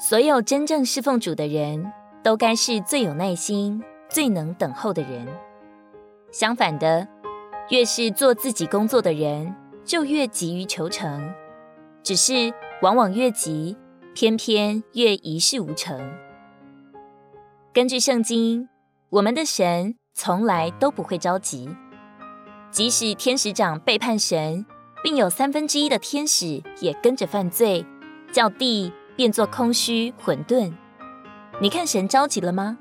所有真正侍奉主的人都该是最有耐心、最能等候的人。相反的，越是做自己工作的人，就越急于求成。只是往往越急，偏偏越一事无成。根据圣经，我们的神从来都不会着急，即使天使长背叛神，并有三分之一的天使也跟着犯罪，叫地变作空虚混沌。你看神着急了吗？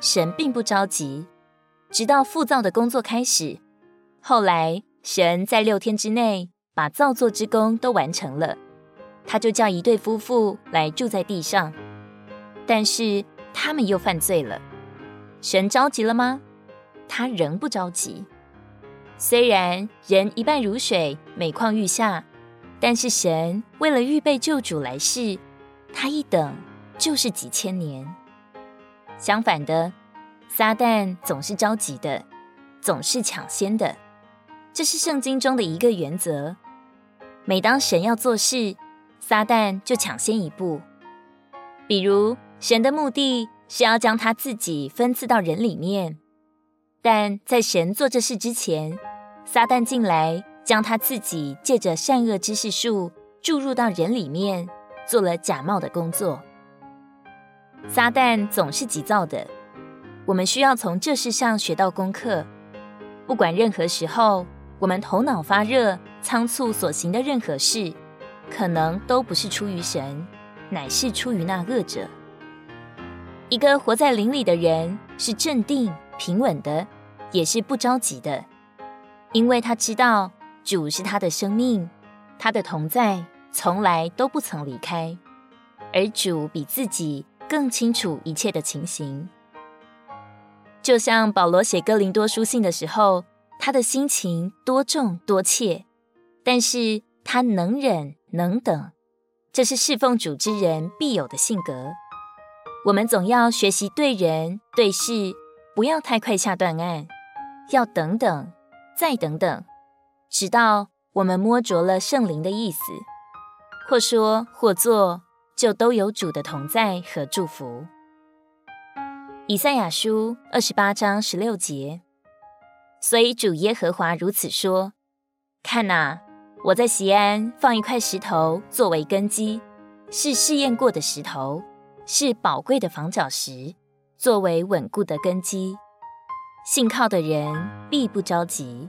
神并不着急，直到复造的工作开始。后来神在六天之内。把造作之工都完成了，他就叫一对夫妇来住在地上，但是他们又犯罪了。神着急了吗？他仍不着急。虽然人一败如水，每况愈下，但是神为了预备救主来世，他一等就是几千年。相反的，撒旦总是着急的，总是抢先的，这是圣经中的一个原则。每当神要做事，撒旦就抢先一步。比如，神的目的是要将他自己分赐到人里面，但在神做这事之前，撒旦进来，将他自己借着善恶知识树注入到人里面，做了假冒的工作。撒旦总是急躁的，我们需要从这事上学到功课。不管任何时候，我们头脑发热，仓促所行的任何事，可能都不是出于神，乃是出于那恶者。一个活在灵里的人是镇定平稳的，也是不着急的，因为他知道主是他的生命，他的同在从来都不曾离开，而主比自己更清楚一切的情形。就像保罗写哥林多书信的时候，他的心情多重多切。但是他能忍能等，这是侍奉主之人必有的性格。我们总要学习对人对事，不要太快下断案，要等等再等等，直到我们摸着了圣灵的意思，或说或做，就都有主的同在和祝福。以赛亚书二十八章十六节，所以主耶和华如此说：看哪。我在西安放一块石头作为根基，是试验过的石头，是宝贵的房角石，作为稳固的根基。信靠的人必不着急。